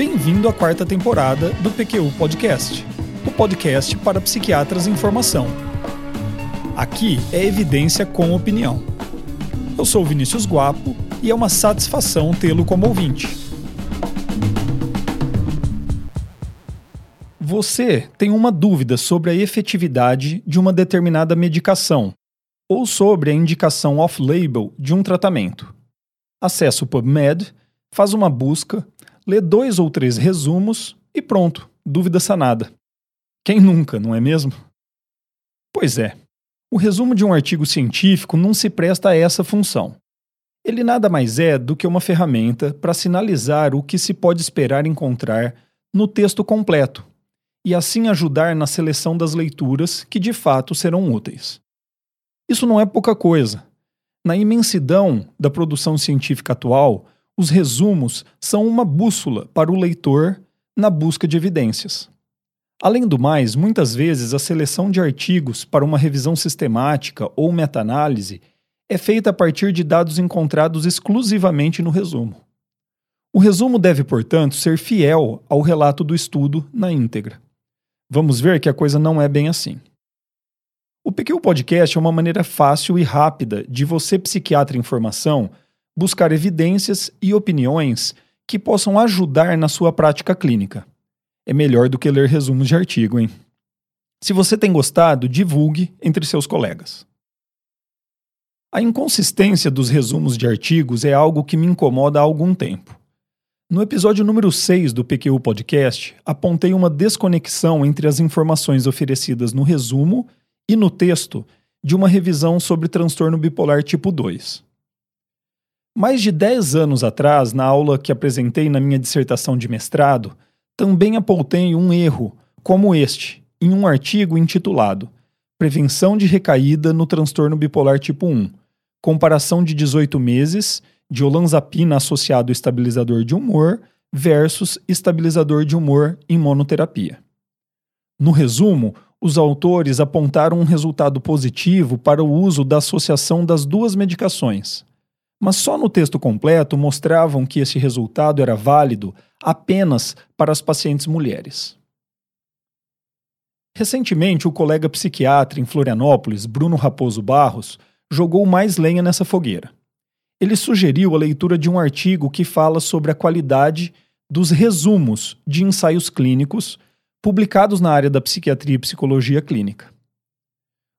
Bem-vindo à quarta temporada do PQU Podcast, o podcast para psiquiatras em formação. Aqui é evidência com opinião. Eu sou Vinícius Guapo e é uma satisfação tê-lo como ouvinte. Você tem uma dúvida sobre a efetividade de uma determinada medicação ou sobre a indicação off-label de um tratamento. Acesse o PubMed, faz uma busca, lê dois ou três resumos e pronto, dúvida sanada. Quem nunca, não é mesmo? Pois é, o resumo de um artigo científico não se presta a essa função. Ele nada mais é do que uma ferramenta para sinalizar o que se pode esperar encontrar no texto completo e assim ajudar na seleção das leituras que de fato serão úteis. Isso não é pouca coisa. Na imensidão da produção científica atual, os resumos são uma bússola para o leitor na busca de evidências. Além do mais, muitas vezes a seleção de artigos para uma revisão sistemática ou meta-análise é feita a partir de dados encontrados exclusivamente no resumo. O resumo deve, portanto, ser fiel ao relato do estudo na íntegra. Vamos ver que a coisa não é bem assim. O PQ Podcast é uma maneira fácil e rápida de você, psiquiatra em formação, buscar evidências e opiniões que possam ajudar na sua prática clínica. É melhor do que ler resumos de artigo, hein? Se você tem gostado, divulgue entre seus colegas. A inconsistência dos resumos de artigos é algo que me incomoda há algum tempo. No episódio número 6 do PQ Podcast, apontei uma desconexão entre as informações oferecidas no resumo e no texto de uma revisão sobre transtorno bipolar tipo 2. Mais de 10 anos atrás, na aula que apresentei na minha dissertação de mestrado, também apontei um erro como este em um artigo intitulado Prevenção de recaída no transtorno bipolar tipo 1. Comparação de 18 meses de olanzapina associado estabilizador de humor versus estabilizador de humor em monoterapia. No resumo, os autores apontaram um resultado positivo para o uso da associação das duas medicações. Mas só no texto completo mostravam que esse resultado era válido apenas para as pacientes mulheres. Recentemente, o colega psiquiatra em Florianópolis, Bruno Raposo Barros, jogou mais lenha nessa fogueira. Ele sugeriu a leitura de um artigo que fala sobre a qualidade dos resumos de ensaios clínicos publicados na área da psiquiatria e psicologia clínica.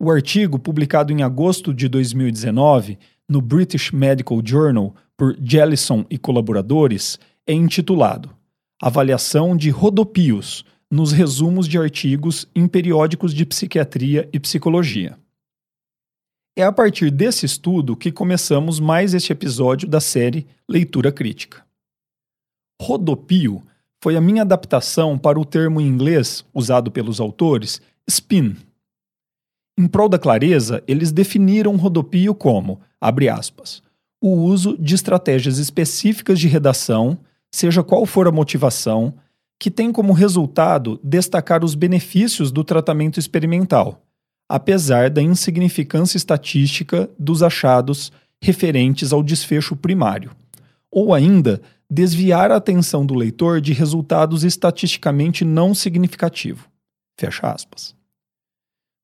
O artigo, publicado em agosto de 2019 no British Medical Journal por Jellison e colaboradores, é intitulado Avaliação de rodopios nos resumos de artigos em periódicos de psiquiatria e psicologia. É a partir desse estudo que começamos mais este episódio da série Leitura Crítica. Rodopio foi a minha adaptação para o termo em inglês usado pelos autores, spin. Em prol da clareza, eles definiram rodopio como, abre aspas, o uso de estratégias específicas de redação, seja qual for a motivação, que tem como resultado destacar os benefícios do tratamento experimental, apesar da insignificância estatística dos achados referentes ao desfecho primário, ou ainda desviar a atenção do leitor de resultados estatisticamente não significativos. Fecha aspas.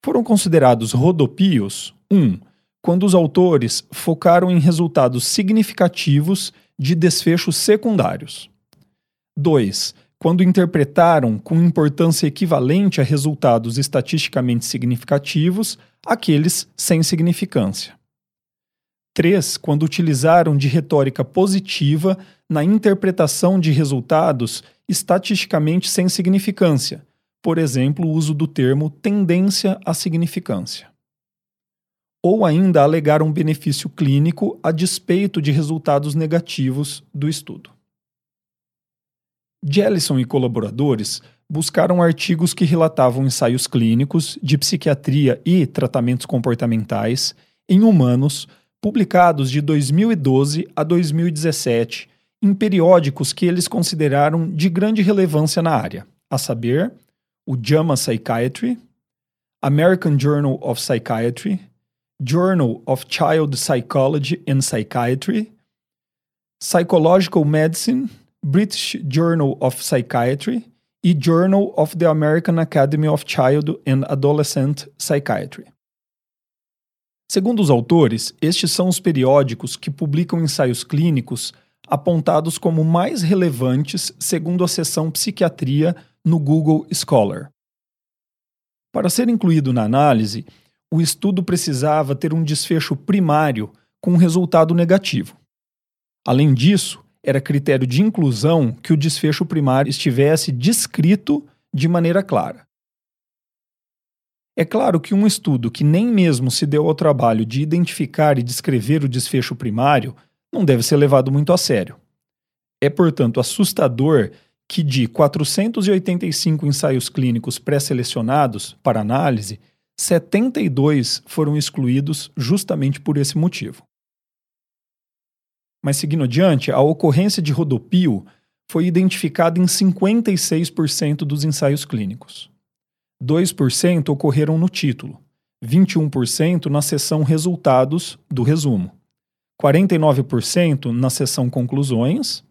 Foram considerados rodopios 1. Um, quando os autores focaram em resultados significativos de desfechos secundários. 2. Quando interpretaram com importância equivalente a resultados estatisticamente significativos aqueles sem significância. 3. Quando utilizaram de retórica positiva na interpretação de resultados estatisticamente sem significância, por exemplo, o uso do termo tendência à significância. Ou ainda alegar um benefício clínico a despeito de resultados negativos do estudo. Jellison e colaboradores buscaram artigos que relatavam ensaios clínicos de psiquiatria e tratamentos comportamentais em humanos publicados de 2012 a 2017 em periódicos que eles consideraram de grande relevância na área, a saber, o JAMA Psychiatry, American Journal of Psychiatry, Journal of Child Psychology and Psychiatry, Psychological Medicine British Journal of Psychiatry e Journal of the American Academy of Child and Adolescent Psychiatry. Segundo os autores, estes são os periódicos que publicam ensaios clínicos apontados como mais relevantes segundo a seção Psiquiatria no Google Scholar. Para ser incluído na análise, o estudo precisava ter um desfecho primário com um resultado negativo. Além disso, era critério de inclusão que o desfecho primário estivesse descrito de maneira clara. É claro que um estudo que nem mesmo se deu ao trabalho de identificar e descrever o desfecho primário não deve ser levado muito a sério. É, portanto, assustador que de 485 ensaios clínicos pré-selecionados para análise, 72 foram excluídos justamente por esse motivo. Mas seguindo adiante, a ocorrência de rodopio foi identificada em 56% dos ensaios clínicos. 2% ocorreram no título, 21% na seção resultados do resumo, 49% na seção conclusões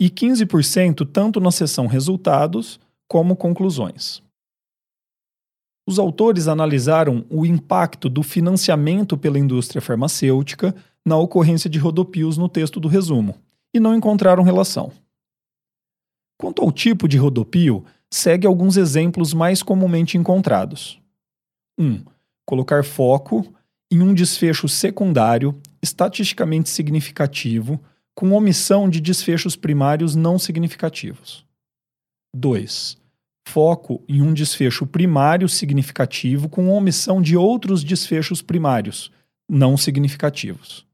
e 15% tanto na seção resultados como conclusões. Os autores analisaram o impacto do financiamento pela indústria farmacêutica na ocorrência de rodopios no texto do resumo e não encontraram relação. Quanto ao tipo de rodopio, segue alguns exemplos mais comumente encontrados. 1. Um, colocar foco em um desfecho secundário estatisticamente significativo com omissão de desfechos primários não significativos. 2 foco em um desfecho primário significativo com omissão de outros desfechos primários não significativos.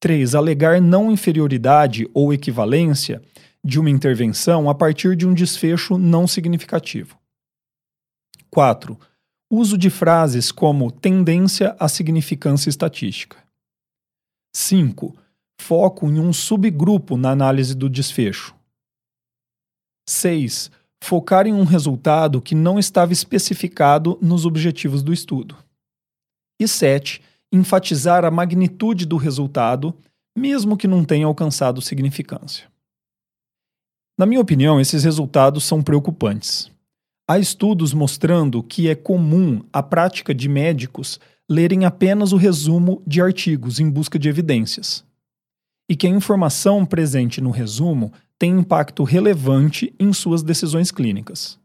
3. Alegar não inferioridade ou equivalência de uma intervenção a partir de um desfecho não significativo. 4. Uso de frases como tendência à significância estatística. 5. Foco em um subgrupo na análise do desfecho. 6 focar em um resultado que não estava especificado nos objetivos do estudo. E 7. Enfatizar a magnitude do resultado, mesmo que não tenha alcançado significância. Na minha opinião, esses resultados são preocupantes. Há estudos mostrando que é comum a prática de médicos lerem apenas o resumo de artigos em busca de evidências. E que a informação presente no resumo tem impacto relevante em suas decisões clínicas.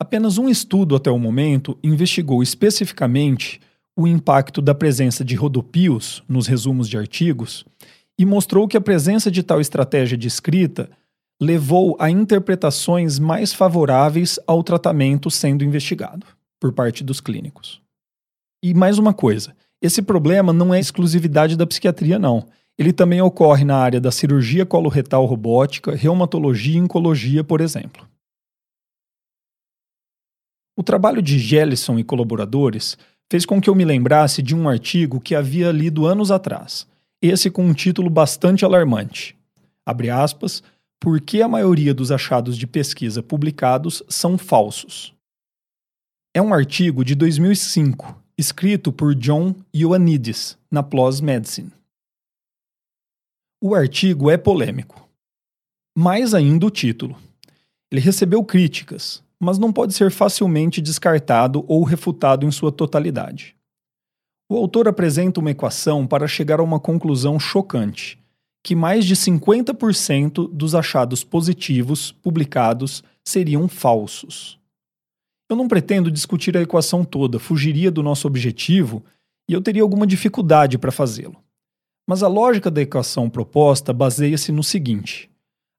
Apenas um estudo até o momento investigou especificamente o impacto da presença de rodopios nos resumos de artigos e mostrou que a presença de tal estratégia de escrita levou a interpretações mais favoráveis ao tratamento sendo investigado por parte dos clínicos. E mais uma coisa, esse problema não é exclusividade da psiquiatria, não. Ele também ocorre na área da cirurgia coloretal robótica, reumatologia e oncologia, por exemplo. O trabalho de Gellison e colaboradores fez com que eu me lembrasse de um artigo que havia lido anos atrás, esse com um título bastante alarmante. Abre aspas, por que a maioria dos achados de pesquisa publicados são falsos. É um artigo de 2005, escrito por John Ioannidis, na PLOS Medicine. O artigo é polêmico. Mais ainda o título. Ele recebeu críticas, mas não pode ser facilmente descartado ou refutado em sua totalidade. O autor apresenta uma equação para chegar a uma conclusão chocante: que mais de 50% dos achados positivos publicados seriam falsos. Eu não pretendo discutir a equação toda, fugiria do nosso objetivo e eu teria alguma dificuldade para fazê-lo. Mas a lógica da equação proposta baseia-se no seguinte: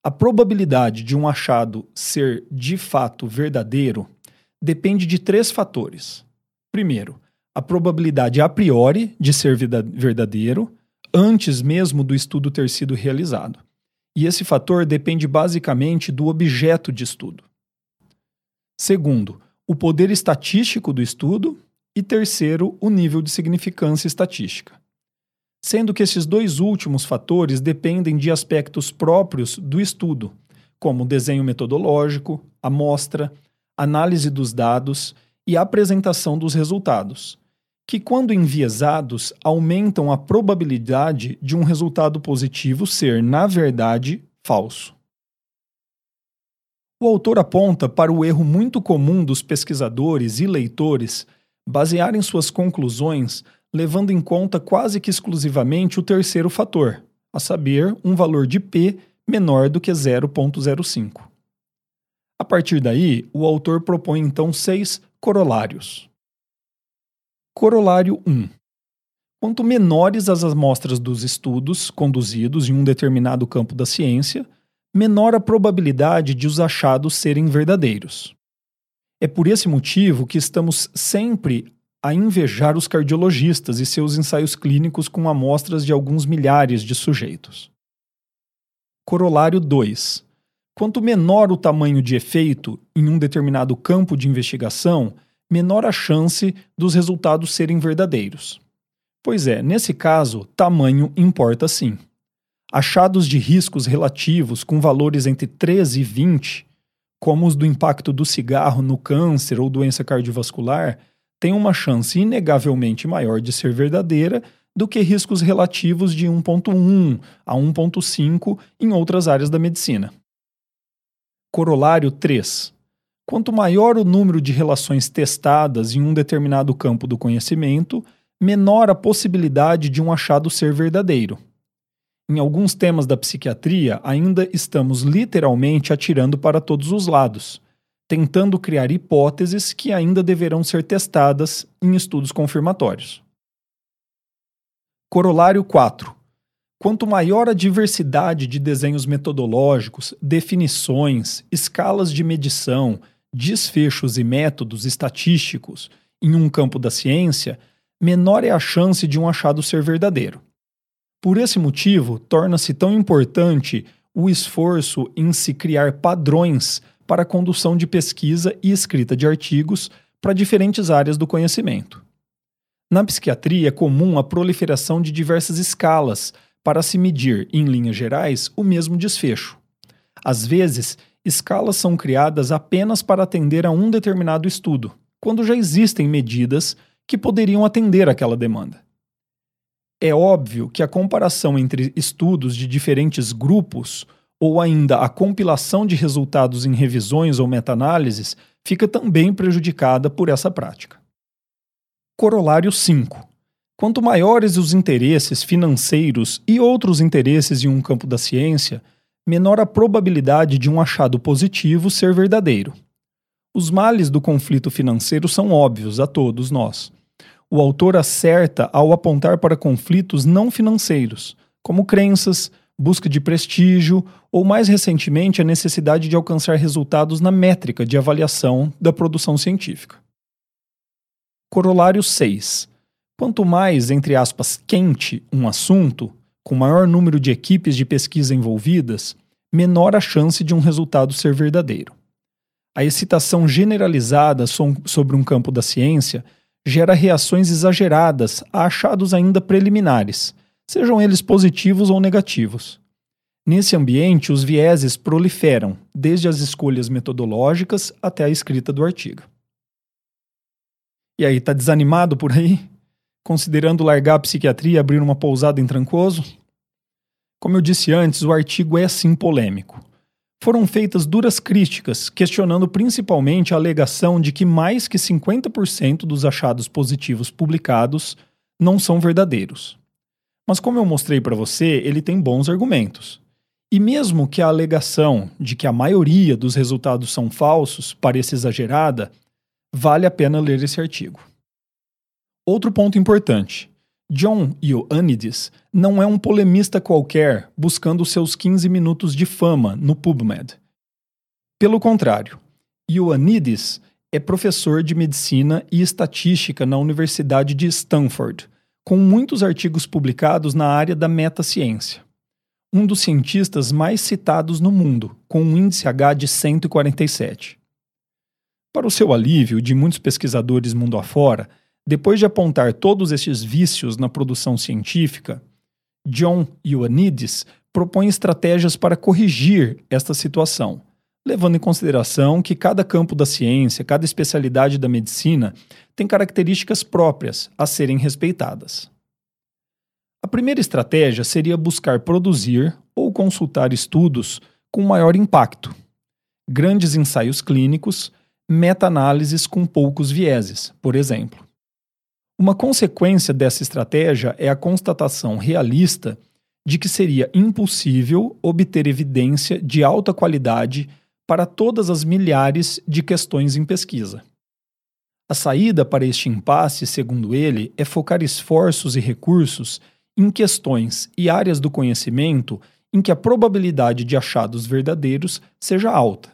a probabilidade de um achado ser de fato verdadeiro depende de três fatores. Primeiro, a probabilidade a priori de ser verdadeiro, antes mesmo do estudo ter sido realizado. E esse fator depende basicamente do objeto de estudo. Segundo, o poder estatístico do estudo. E terceiro, o nível de significância estatística sendo que esses dois últimos fatores dependem de aspectos próprios do estudo, como desenho metodológico, amostra, análise dos dados e apresentação dos resultados, que, quando enviesados, aumentam a probabilidade de um resultado positivo ser, na verdade, falso. O autor aponta para o erro muito comum dos pesquisadores e leitores basearem suas conclusões levando em conta quase que exclusivamente o terceiro fator, a saber, um valor de p menor do que 0,05. A partir daí, o autor propõe então seis corolários. Corolário 1. Quanto menores as amostras dos estudos conduzidos em um determinado campo da ciência, menor a probabilidade de os achados serem verdadeiros. É por esse motivo que estamos sempre a invejar os cardiologistas e seus ensaios clínicos com amostras de alguns milhares de sujeitos. Corolário 2. Quanto menor o tamanho de efeito em um determinado campo de investigação, menor a chance dos resultados serem verdadeiros. Pois é, nesse caso, tamanho importa sim. Achados de riscos relativos com valores entre 13 e 20, como os do impacto do cigarro no câncer ou doença cardiovascular, tem uma chance inegavelmente maior de ser verdadeira do que riscos relativos de 1.1 a 1.5 em outras áreas da medicina. Corolário 3. Quanto maior o número de relações testadas em um determinado campo do conhecimento, menor a possibilidade de um achado ser verdadeiro. Em alguns temas da psiquiatria, ainda estamos literalmente atirando para todos os lados, tentando criar hipóteses que ainda deverão ser testadas em estudos confirmatórios. Corolário 4. Quanto maior a diversidade de desenhos metodológicos, definições, escalas de medição, desfechos e métodos estatísticos em um campo da ciência, menor é a chance de um achado ser verdadeiro. Por esse motivo, torna-se tão importante o esforço em se criar padrões para condução de pesquisa e escrita de artigos para diferentes áreas do conhecimento. Na psiquiatria é comum a proliferação de diversas escalas para se medir, em linhas gerais, o mesmo desfecho. Às vezes, escalas são criadas apenas para atender a um determinado estudo, quando já existem medidas que poderiam atender aquela demanda. É óbvio que a comparação entre estudos de diferentes grupos ou ainda a compilação de resultados em revisões ou meta-análises fica também prejudicada por essa prática. Corolário 5. Quanto maiores os interesses financeiros e outros interesses em um campo da ciência, menor a probabilidade de um achado positivo ser verdadeiro. Os males do conflito financeiro são óbvios a todos nós. O autor acerta ao apontar para conflitos não financeiros, como crenças, busca de prestígio ou, mais recentemente, a necessidade de alcançar resultados na métrica de avaliação da produção científica. Corolário 6. Quanto mais, entre aspas, quente um assunto, com maior número de equipes de pesquisa envolvidas, menor a chance de um resultado ser verdadeiro. A excitação generalizada sobre um campo da ciência gera reações exageradas a achados ainda preliminares, sejam eles positivos ou negativos. Nesse ambiente, os vieses proliferam, desde as escolhas metodológicas até a escrita do artigo. E aí, tá desanimado por aí? Considerando largar a psiquiatria e abrir uma pousada em Trancoso? Como eu disse antes, o artigo é sim polêmico. Foram feitas duras críticas, questionando principalmente a alegação de que mais que 50% dos achados positivos publicados não são verdadeiros. Mas como eu mostrei para você, ele tem bons argumentos. E mesmo que a alegação de que a maioria dos resultados são falsos pareça exagerada, vale a pena ler esse artigo. Outro ponto importante: John Ioannidis não é um polemista qualquer buscando seus 15 minutos de fama no PubMed. Pelo contrário, Ioannidis é professor de medicina e estatística na Universidade de Stanford com muitos artigos publicados na área da metaciência. Um dos cientistas mais citados no mundo, com um índice H de 147. Para o seu alívio de muitos pesquisadores mundo afora, depois de apontar todos estes vícios na produção científica, John Ioannidis propõe estratégias para corrigir esta situação, levando em consideração que cada campo da ciência, cada especialidade da medicina tem características próprias a serem respeitadas. A primeira estratégia seria buscar produzir ou consultar estudos com maior impacto, grandes ensaios clínicos, meta-análises com poucos vieses, por exemplo. Uma consequência dessa estratégia é a constatação realista de que seria impossível obter evidência de alta qualidade para todas as milhares de questões em pesquisa. A saída para este impasse, segundo ele, é focar esforços e recursos em questões e áreas do conhecimento em que a probabilidade de achados verdadeiros seja alta.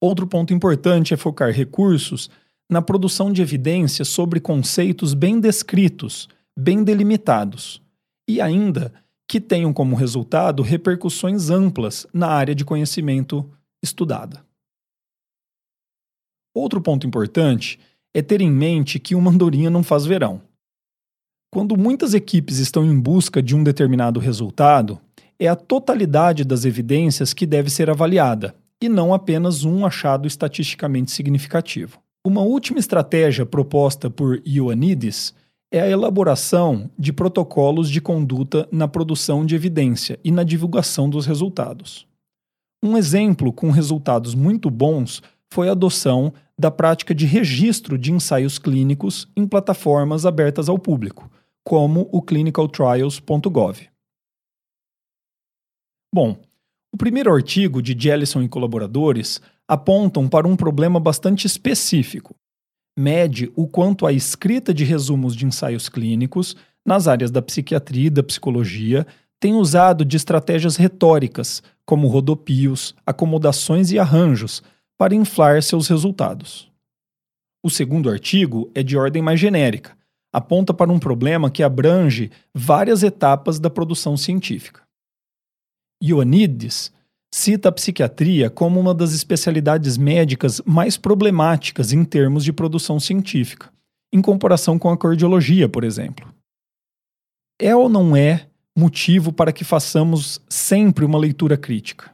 Outro ponto importante é focar recursos na produção de evidências sobre conceitos bem descritos, bem delimitados, e ainda que tenham como resultado repercussões amplas na área de conhecimento estudada. Outro ponto importante é ter em mente que uma andorinha não faz verão. Quando muitas equipes estão em busca de um determinado resultado, é a totalidade das evidências que deve ser avaliada, e não apenas um achado estatisticamente significativo. Uma última estratégia proposta por Ioannidis é a elaboração de protocolos de conduta na produção de evidência e na divulgação dos resultados. Um exemplo com resultados muito bons foi a adoção da prática de registro de ensaios clínicos em plataformas abertas ao público, como o clinicaltrials.gov. Bom, o primeiro artigo de Jellison e colaboradores apontam para um problema bastante específico. Mede o quanto a escrita de resumos de ensaios clínicos nas áreas da psiquiatria e da psicologia tem usado de estratégias retóricas, como rodopios, acomodações e arranjos, para inflar seus resultados. O segundo artigo é de ordem mais genérica, aponta para um problema que abrange várias etapas da produção científica. Ioannidis cita a psiquiatria como uma das especialidades médicas mais problemáticas em termos de produção científica, em comparação com a cardiologia, por exemplo. É ou não é motivo para que façamos sempre uma leitura crítica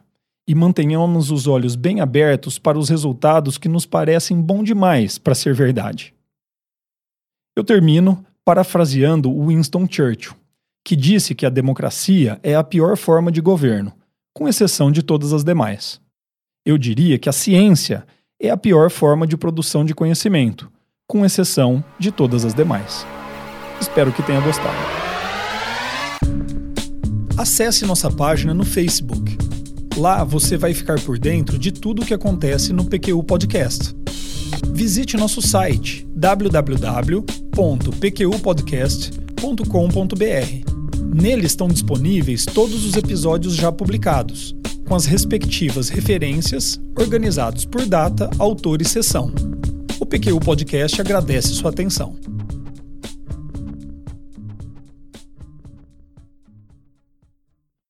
e mantenhamos os olhos bem abertos para os resultados que nos parecem bom demais para ser verdade? Eu termino parafraseando Winston Churchill, que disse que a democracia é a pior forma de governo com exceção de todas as demais. Eu diria que a ciência é a pior forma de produção de conhecimento, com exceção de todas as demais. Espero que tenha gostado. Acesse nossa página no Facebook. Lá você vai ficar por dentro de tudo o que acontece no PQU Podcast. Visite nosso site www.pqpodcast.com.br Nele estão disponíveis todos os episódios já publicados, com as respectivas referências, organizados por data, autor e sessão. O PQ Podcast agradece sua atenção.